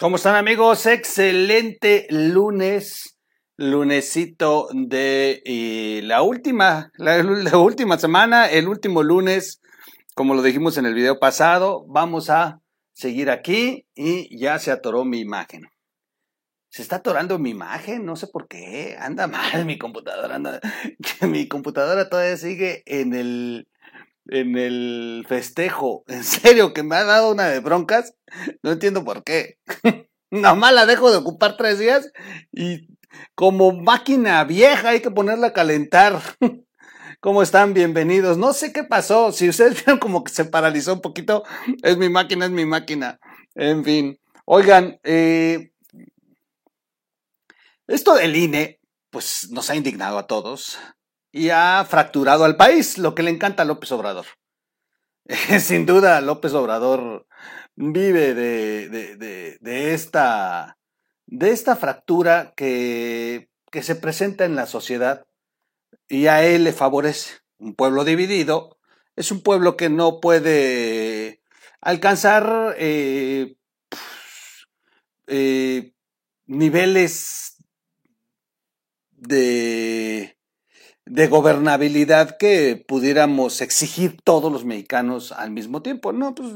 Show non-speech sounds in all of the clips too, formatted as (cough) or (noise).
¿Cómo están amigos? Excelente lunes, lunesito de eh, la última, la, la última semana, el último lunes, como lo dijimos en el video pasado, vamos a seguir aquí y ya se atoró mi imagen. Se está atorando mi imagen, no sé por qué, anda (laughs) mal mi computadora, anda, mi computadora todavía sigue en el, en el festejo. (laughs) En serio, que me ha dado una de broncas. No entiendo por qué. (laughs) Nomás la dejo de ocupar tres días y como máquina vieja hay que ponerla a calentar. (laughs) ¿Cómo están? Bienvenidos. No sé qué pasó. Si ustedes vieron como que se paralizó un poquito, es mi máquina, es mi máquina. En fin. Oigan, eh, esto del INE, pues nos ha indignado a todos y ha fracturado al país, lo que le encanta a López Obrador. (laughs) Sin duda, López Obrador vive de, de, de, esta, de esta fractura que, que se presenta en la sociedad y a él le favorece. Un pueblo dividido es un pueblo que no puede alcanzar eh, eh, niveles de, de gobernabilidad que pudiéramos exigir todos los mexicanos al mismo tiempo. No, pues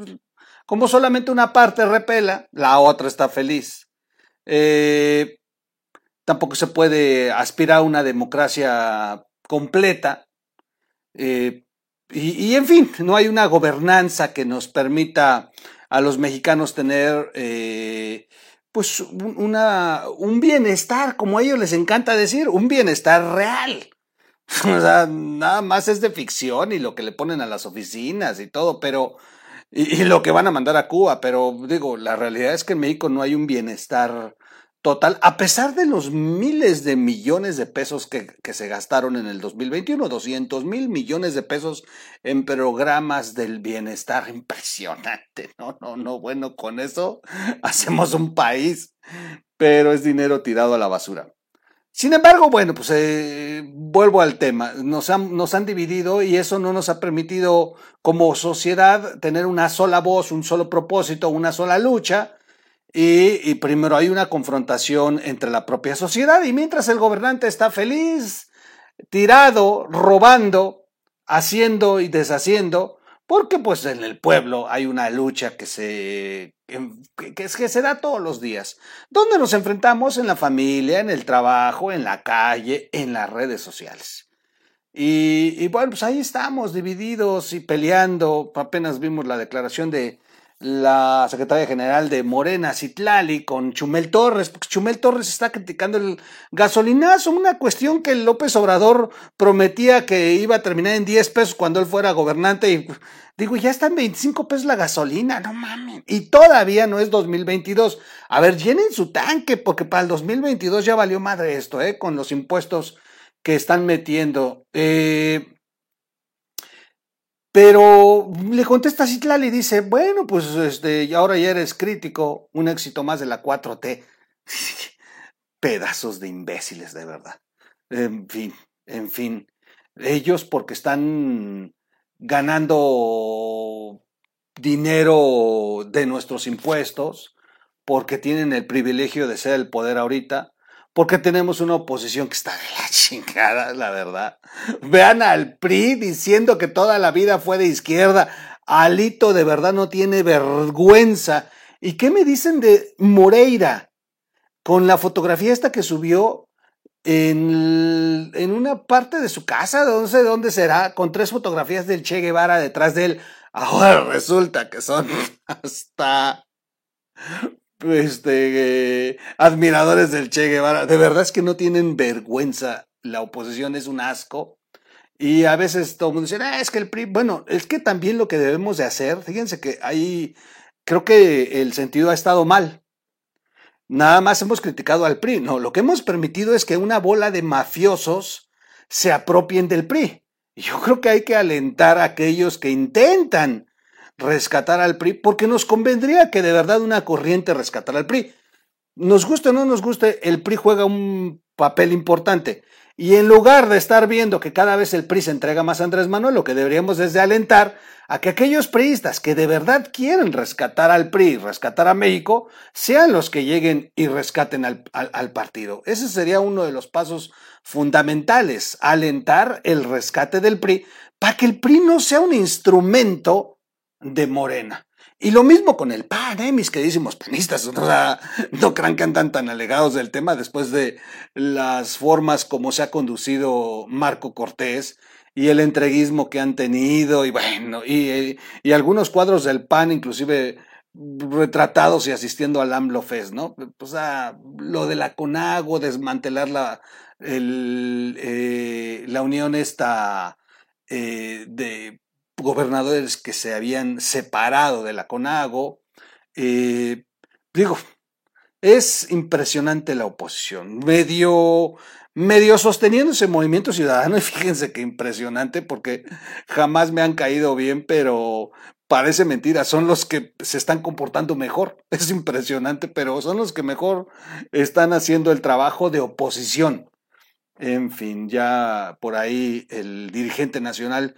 como solamente una parte repela, la otra está feliz. Eh, tampoco se puede aspirar a una democracia completa. Eh, y, en fin, no hay una gobernanza que nos permita a los mexicanos tener eh, pues una, un bienestar, como a ellos les encanta decir, un bienestar real. (laughs) O sea, nada más es de ficción y lo que le ponen a las oficinas y todo, pero, y, lo que van a mandar a Cuba, pero digo, la realidad es que en México no hay un bienestar total, a pesar de los miles de millones de pesos que, que se gastaron en el 2021, 200 mil millones de pesos en programas del bienestar, impresionante, no, no, no, bueno, con eso (laughs) hacemos un país, pero es dinero tirado a la basura. Sin embargo, bueno, pues eh, vuelvo al tema. Nos han, nos han dividido y eso no nos ha permitido como sociedad tener una sola voz, un solo propósito, una sola lucha. Y, y, primero hay una confrontación entre la propia sociedad y mientras el gobernante está feliz, tirado, robando, haciendo y deshaciendo, porque pues en el pueblo hay una lucha que se, que, que, que se da todos los días, donde nos enfrentamos en la familia, en el trabajo, en la calle, en las redes sociales. Y, y bueno, pues ahí estamos divididos y peleando. Apenas vimos la declaración de, la secretaria general de Morena, Citlali, con Chumel Torres, porque Chumel Torres está criticando el gasolinazo, una cuestión que López Obrador prometía que iba a terminar en 10 pesos cuando él fuera gobernante y digo, ya está en 25 pesos la gasolina, no mames. Y todavía no es 2022. A ver, llenen su tanque, porque para el 2022 ya valió madre esto, ¿eh? Con los impuestos que están metiendo. Eh, pero le contesta Citlali y dice, bueno, pues este, ahora ya eres crítico, un éxito más de la 4T. (laughs) Pedazos de imbéciles, de verdad. En fin, en fin. Ellos porque están ganando dinero de nuestros impuestos, porque tienen el privilegio de ser el poder ahorita, porque tenemos una oposición que está de la (laughs) chingada, la verdad. Vean al PRI diciendo que toda la vida fue de izquierda. Alito de verdad no tiene vergüenza. ¿Y qué me dicen de Moreira? Con la fotografía esta que subió en, en una parte de su casa, no sé dónde será, con tres fotografías del Che Guevara detrás de él. Ahora resulta que son (laughs) hasta este, eh, admiradores del Che Guevara. De verdad es que no tienen vergüenza. La oposición es un asco. Y a veces todo el mundo dice, ah, es que el PRI, bueno, es que también lo que debemos de hacer, fíjense que ahí creo que el sentido ha estado mal. Nada más hemos criticado al PRI, no, lo que hemos permitido es que una bola de mafiosos se apropien del PRI. Yo creo que hay que alentar a aquellos que intentan rescatar al PRI, porque nos convendría que de verdad una corriente rescatara al PRI. Nos guste o no nos guste, el PRI juega un papel importante. Y en lugar de estar viendo que cada vez el PRI se entrega más a Andrés Manuel, lo que deberíamos es de alentar a que aquellos priistas que de verdad quieren rescatar al PRI, rescatar a México, sean los que lleguen y rescaten al, al partido. Ese sería uno de los pasos fundamentales, alentar el rescate del PRI para que el PRI no sea un instrumento de Morena. Y lo mismo con el PAN, ¿eh? mis queridísimos panistas. O sea, no crean que andan tan alegados del tema después de las formas como se ha conducido Marco Cortés y el entreguismo que han tenido, y bueno, y, y algunos cuadros del PAN, inclusive retratados y asistiendo al AMLO Fest, ¿no? O sea, lo de la CONAGO, desmantelar la, eh, la unión esta eh, de gobernadores que se habían separado de la CONAGO. Eh, digo, es impresionante la oposición, medio, medio sosteniendo ese movimiento ciudadano, (laughs) y fíjense qué impresionante, porque jamás me han caído bien, pero parece mentira, son los que se están comportando mejor, (laughs) es impresionante, pero son los que mejor están haciendo el trabajo de oposición. En fin, ya por ahí el dirigente nacional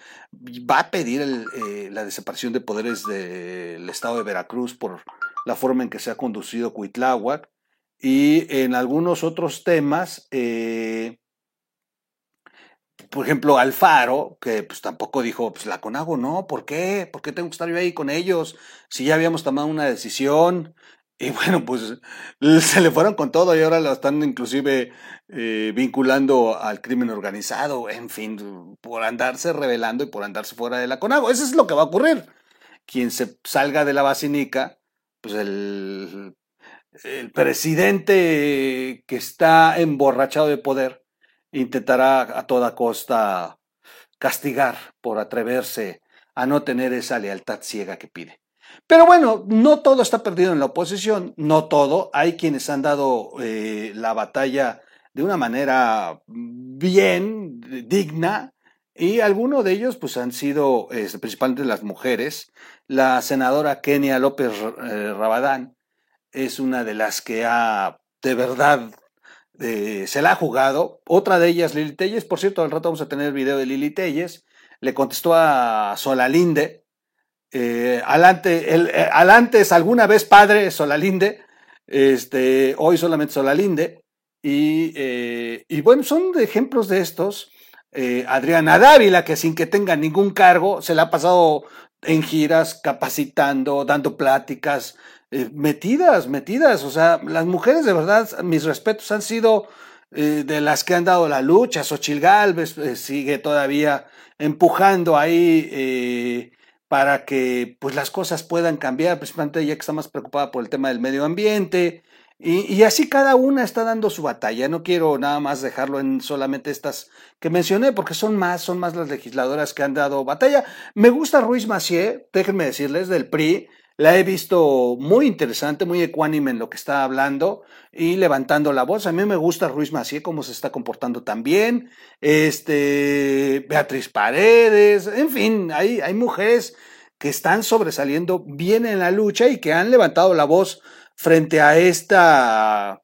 va a pedir eh, la desaparición de poderes del estado de Veracruz por la forma en que se ha conducido Cuitláhuac y en algunos otros temas, eh, por ejemplo, Alfaro, que pues tampoco dijo, pues la Conago no, ¿por qué? ¿Por qué tengo que estar yo ahí con ellos? Si ya habíamos tomado una decisión, y bueno, pues se le fueron con todo y ahora lo están inclusive eh, vinculando al crimen organizado, en fin, por andarse revelando y por andarse fuera de la CONAGO. Eso es lo que va a ocurrir. Quien se salga de la basinica, pues el, el presidente que está emborrachado de poder intentará a toda costa castigar por atreverse a no tener esa lealtad ciega que pide. Pero bueno, no todo está perdido en la oposición, no todo. Hay quienes han dado eh, la batalla de una manera bien, digna, y algunos de ellos pues han sido este, principalmente las mujeres. La senadora Kenia López eh, Rabadán es una de las que ha de verdad eh, se la ha jugado. Otra de ellas, Lili Telles, por cierto, al rato vamos a tener el video de Lili Telles, le contestó a Solalinde, eh, Alante, el, eh, es alguna vez padre Solalinde, este, hoy solamente Solalinde, y, eh, y bueno, son ejemplos de estos. Adriana Dávila, que sin que tenga ningún cargo, se la ha pasado en giras, capacitando, dando pláticas, metidas, metidas. O sea, las mujeres de verdad, mis respetos, han sido de las que han dado la lucha. Xochil sigue todavía empujando ahí para que pues las cosas puedan cambiar, principalmente ella que está más preocupada por el tema del medio ambiente. Y, así cada una está dando su batalla. No quiero nada más dejarlo en solamente estas que mencioné, porque son más, son más las legisladoras que han dado batalla. Me gusta Ruiz Macié, déjenme decirles, del PRI. La he visto muy interesante, muy ecuánime en lo que está hablando y levantando la voz. A mí me gusta Ruiz Macié, cómo se está comportando también. Este, Beatriz Paredes, en fin, hay, hay mujeres que están sobresaliendo bien en la lucha y que han levantado la voz frente a esta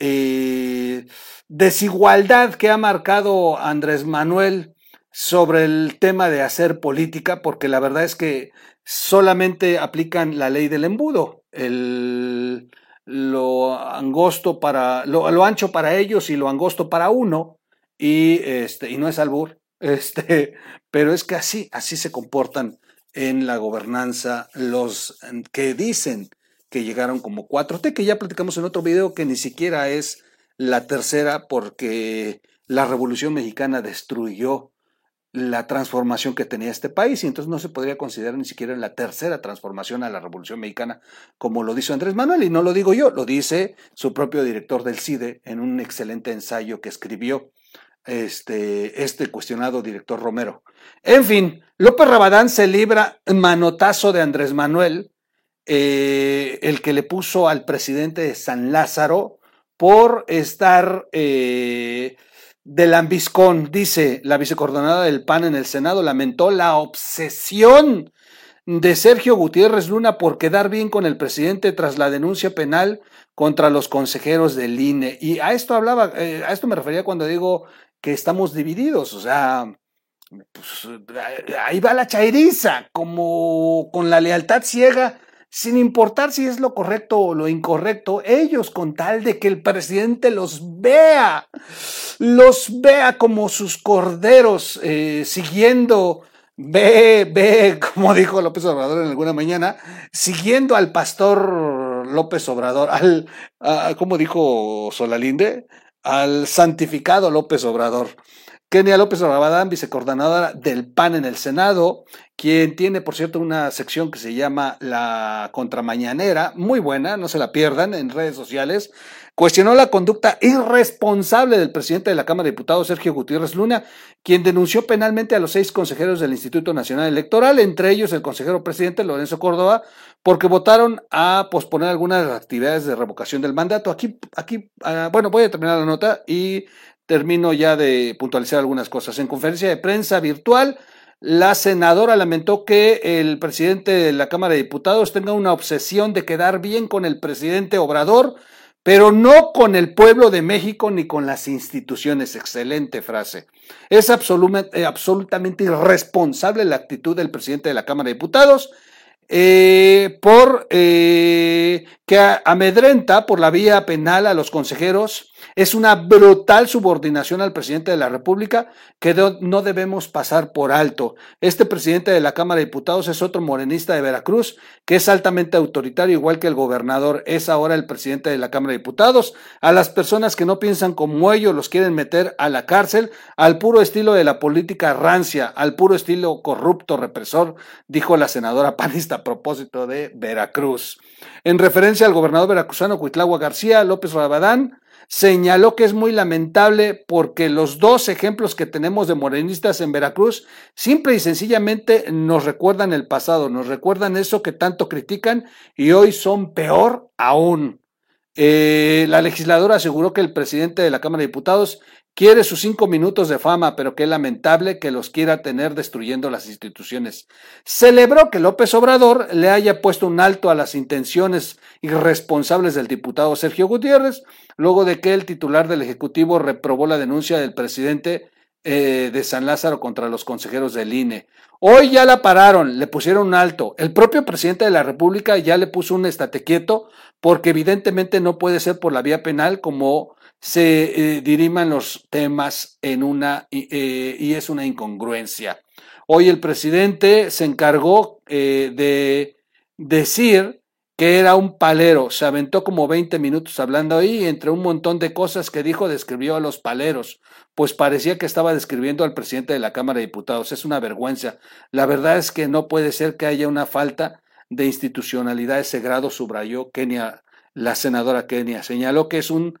eh, desigualdad que ha marcado Andrés Manuel sobre el tema de hacer política, porque la verdad es que solamente aplican la ley del embudo, el, lo angosto para, lo, ancho para ellos y lo angosto para uno, y este, y no es albur, (laughs) este, pero es que así, así se comportan en la gobernanza los que dicen que llegaron como 4T, que ya platicamos en otro video que ni siquiera es la tercera porque la Revolución Mexicana destruyó la transformación que tenía este país y entonces no se podría considerar ni siquiera la tercera transformación a la Revolución Mexicana como lo dice Andrés Manuel y no lo digo yo, lo dice su propio director del CIDE en un excelente ensayo que escribió este, este cuestionado director Romero. En fin, López Rabadán se libra manotazo de Andrés Manuel, eh, el que le puso al presidente de San Lázaro por estar eh, de lambiscón, dice la vicecoordinadora del PAN en el Senado, lamentó la obsesión de Sergio Gutiérrez Luna por quedar bien con el presidente tras la denuncia penal contra los consejeros del INE. Y a esto hablaba, eh, a esto me refería cuando digo que estamos divididos, o sea, pues, ahí va la chairiza, como con la lealtad ciega, sin importar si es lo correcto o lo incorrecto, ellos con tal de que el presidente los vea, los vea como sus corderos, eh, siguiendo, ve, ve, (laughs) como dijo López Obrador en alguna mañana, siguiendo al pastor López Obrador, al, como dijo Solalinde, al santificado López Obrador. Kenia López Rabadán, vicecoordinadora del PAN en el Senado, quien tiene, por cierto, una sección que se llama La Contramañanera, muy buena, no se la pierdan en redes sociales, cuestionó la conducta irresponsable del presidente de la Cámara de Diputados, Sergio Gutiérrez Luna, quien denunció penalmente a los seis consejeros del Instituto Nacional Electoral, entre ellos el consejero presidente Lorenzo Córdoba, porque votaron a posponer algunas actividades de revocación del mandato. Aquí, aquí, ah, bueno, voy a terminar la nota y termino ya de puntualizar algunas cosas. En conferencia de prensa virtual, la senadora lamentó que el presidente de la Cámara de Diputados tenga una obsesión de quedar bien con el presidente Obrador, pero no con el pueblo de México ni con las instituciones. Excelente frase. Es eh, absolutamente irresponsable la actitud del presidente de la Cámara de Diputados eh, por eh, que amedrenta por la vía penal a los consejeros. Es una brutal subordinación al presidente de la República que no debemos pasar por alto. Este presidente de la Cámara de Diputados es otro morenista de Veracruz que es altamente autoritario, igual que el gobernador. Es ahora el presidente de la Cámara de Diputados. A las personas que no piensan como ellos los quieren meter a la cárcel al puro estilo de la política rancia, al puro estilo corrupto, represor, dijo la senadora (laughs) panista a propósito de Veracruz. En referencia al gobernador veracruzano Cuitlagua García López Rabadán, señaló que es muy lamentable porque los dos ejemplos que tenemos de morenistas en Veracruz simple y sencillamente nos recuerdan el pasado, nos recuerdan eso que tanto critican y hoy son peor aún. Eh, la legisladora aseguró que el presidente de la Cámara de Diputados Quiere sus cinco minutos de fama, pero qué lamentable que los quiera tener destruyendo las instituciones. Celebró que López Obrador le haya puesto un alto a las intenciones irresponsables del diputado Sergio Gutiérrez, luego de que el titular del Ejecutivo reprobó la denuncia del presidente eh, de San Lázaro contra los consejeros del INE. Hoy ya la pararon, le pusieron un alto. El propio presidente de la República ya le puso un estate quieto porque evidentemente no puede ser por la vía penal como se eh, diriman los temas en una, eh, y es una incongruencia. Hoy el presidente se encargó eh, de decir que era un palero, se aventó como 20 minutos hablando ahí y entre un montón de cosas que dijo describió a los paleros, pues parecía que estaba describiendo al presidente de la Cámara de Diputados. Es una vergüenza. La verdad es que no puede ser que haya una falta de institucionalidad ese grado, subrayó Kenia, la senadora Kenia. Señaló que es un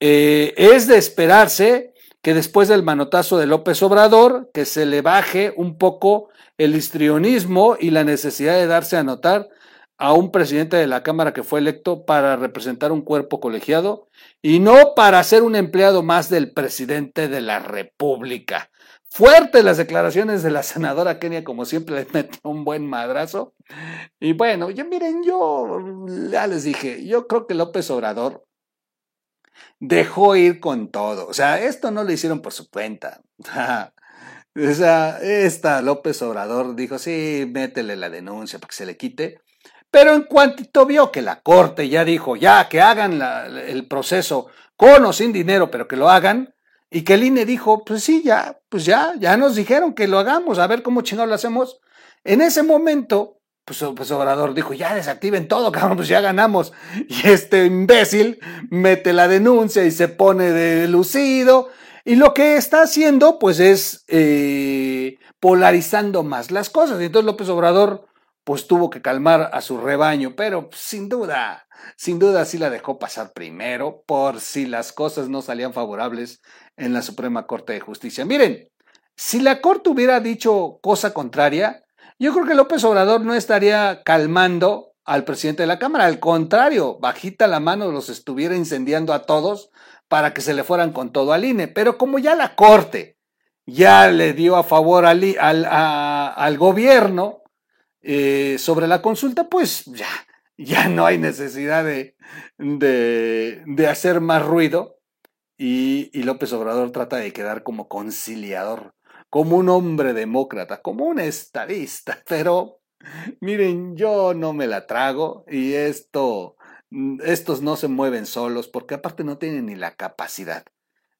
eh, es de esperarse que después del manotazo de López Obrador, que se le baje un poco el histrionismo y la necesidad de darse a notar a un presidente de la Cámara que fue electo para representar un cuerpo colegiado y no para ser un empleado más del presidente de la República. Fuertes las declaraciones de la senadora Kenia, como siempre le metió un buen madrazo. Y bueno, ya miren, yo ya les dije, yo creo que López Obrador dejó ir con todo. O sea, esto no lo hicieron por su cuenta. (laughs) o sea, esta López Obrador dijo, sí, métele la denuncia para que se le quite. Pero en cuanto vio que la corte ya dijo, ya, que hagan el proceso con o sin dinero, pero que lo hagan, y que el INE dijo, pues sí, ya, pues ya, ya nos dijeron que lo hagamos, a ver cómo chingado lo hacemos. En ese momento, pues, pues, Obrador dijo, ya desactiven todo, cabrón, pues ya ganamos. Y este imbécil mete la denuncia y se pone de lucido. Y lo que está haciendo, pues es eh, polarizando más las cosas. Y entonces López Obrador, pues tuvo que calmar a su rebaño, pero sin duda, sin duda sí la dejó pasar primero, por si las cosas no salían favorables en la Suprema Corte de Justicia. Miren, si la Corte hubiera dicho cosa contraria, yo creo que López Obrador no estaría calmando al presidente de la Cámara, al contrario, bajita la mano los estuviera incendiando a todos para que se le fueran con todo al INE. Pero como ya la Corte ya le dio a favor al, gobierno eh, sobre la consulta, pues ya, ya no hay necesidad de, de, de hacer más ruido y, y López Obrador trata de quedar como conciliador, como un hombre demócrata, como un estadista, (laughs) pero miren, yo no me la trago y esto, estos no se mueven solos porque aparte no tienen ni la capacidad.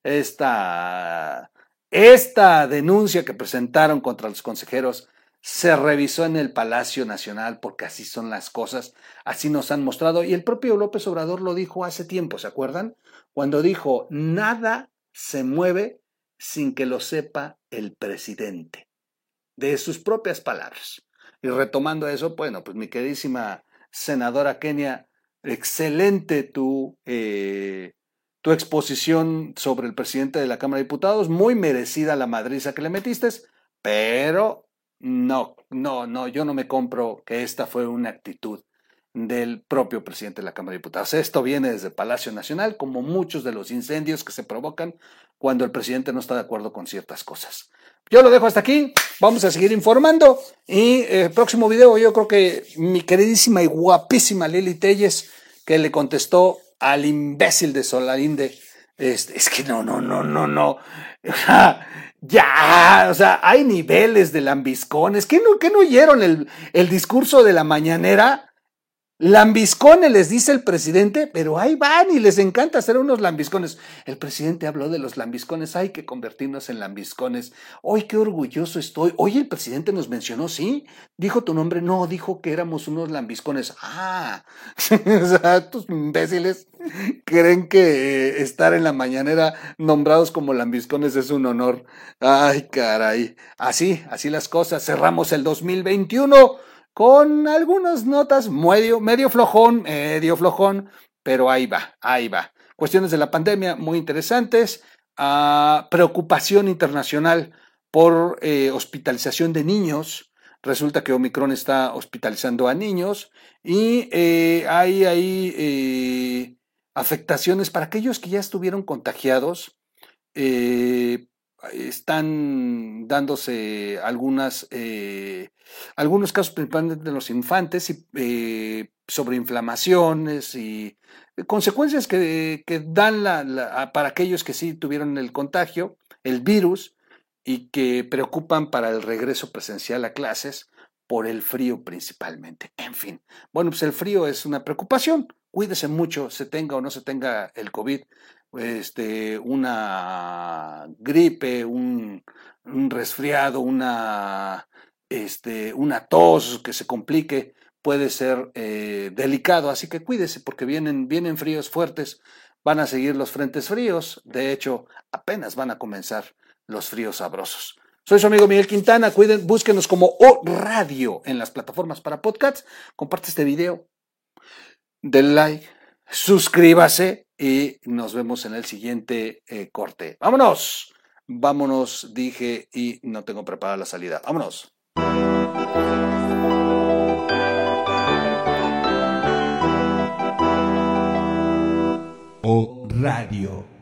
Esta, esta denuncia que presentaron contra los consejeros se revisó en el Palacio Nacional porque así son las cosas, así nos han mostrado y el propio López Obrador lo dijo hace tiempo, ¿se acuerdan? Cuando dijo, nada se mueve sin que lo sepa el presidente, de sus propias palabras. Y retomando eso, bueno, pues mi queridísima senadora Kenia, excelente tu, eh, tu exposición sobre el presidente de la Cámara de Diputados, muy merecida la madriza que le metiste, pero no, no, no, yo no me compro que esta fue una actitud del propio presidente de la Cámara de Diputados. Esto viene desde Palacio Nacional, como muchos de los incendios que se provocan cuando el presidente no está de acuerdo con ciertas cosas. Yo lo dejo hasta aquí, vamos a seguir informando y el eh, próximo video yo creo que mi queridísima y guapísima Lili Telles que le contestó al imbécil de Solarinde, este, es que no, no, no, no, no. Ya, o sea, hay niveles de lambiscones. ¿Qué no, qué no oyeron el, el discurso de la mañanera? Lambiscones, les dice el presidente, pero ahí van y les encanta hacer unos lambiscones. El presidente habló de los lambiscones, hay que convertirnos en lambiscones. Hoy qué orgulloso estoy. Hoy el presidente nos mencionó, ¿sí? Dijo tu nombre, no, dijo que éramos unos lambiscones. Ah, (laughs) estos imbéciles creen que estar en la mañanera nombrados como lambiscones es un honor. Ay, caray. Así, así las cosas. Cerramos el 2021 con algunas notas medio, medio flojón, medio flojón, pero ahí va, ahí va. Cuestiones de la pandemia muy interesantes, ah, preocupación internacional por eh, hospitalización de niños. Resulta que Omicron está hospitalizando a niños y eh, hay ahí eh, afectaciones para aquellos que ya estuvieron contagiados están dándose algunas, eh, algunos casos principalmente de los infantes y, eh, sobre inflamaciones y consecuencias que, que dan la, para aquellos que sí tuvieron el contagio, el virus, y que preocupan para el regreso presencial a clases por el frío principalmente. En fin, bueno, pues el frío es una preocupación. Cuídese mucho, se tenga o no se tenga el COVID este, una gripe, un, resfriado, una, este, una tos que se complique, puede ser eh, delicado. Así que cuídese porque vienen, vienen fríos fuertes, van a seguir los frentes fríos. De hecho, apenas van a comenzar los fríos sabrosos. Soy su amigo Miguel Quintana. Cuiden, búsquenos como O Radio en las plataformas para podcasts. Comparte este video. Denle like. Suscríbase y nos vemos en el siguiente eh, corte. ¡Vámonos! Vámonos, dije, y no tengo preparada la salida. ¡Vámonos! O Radio.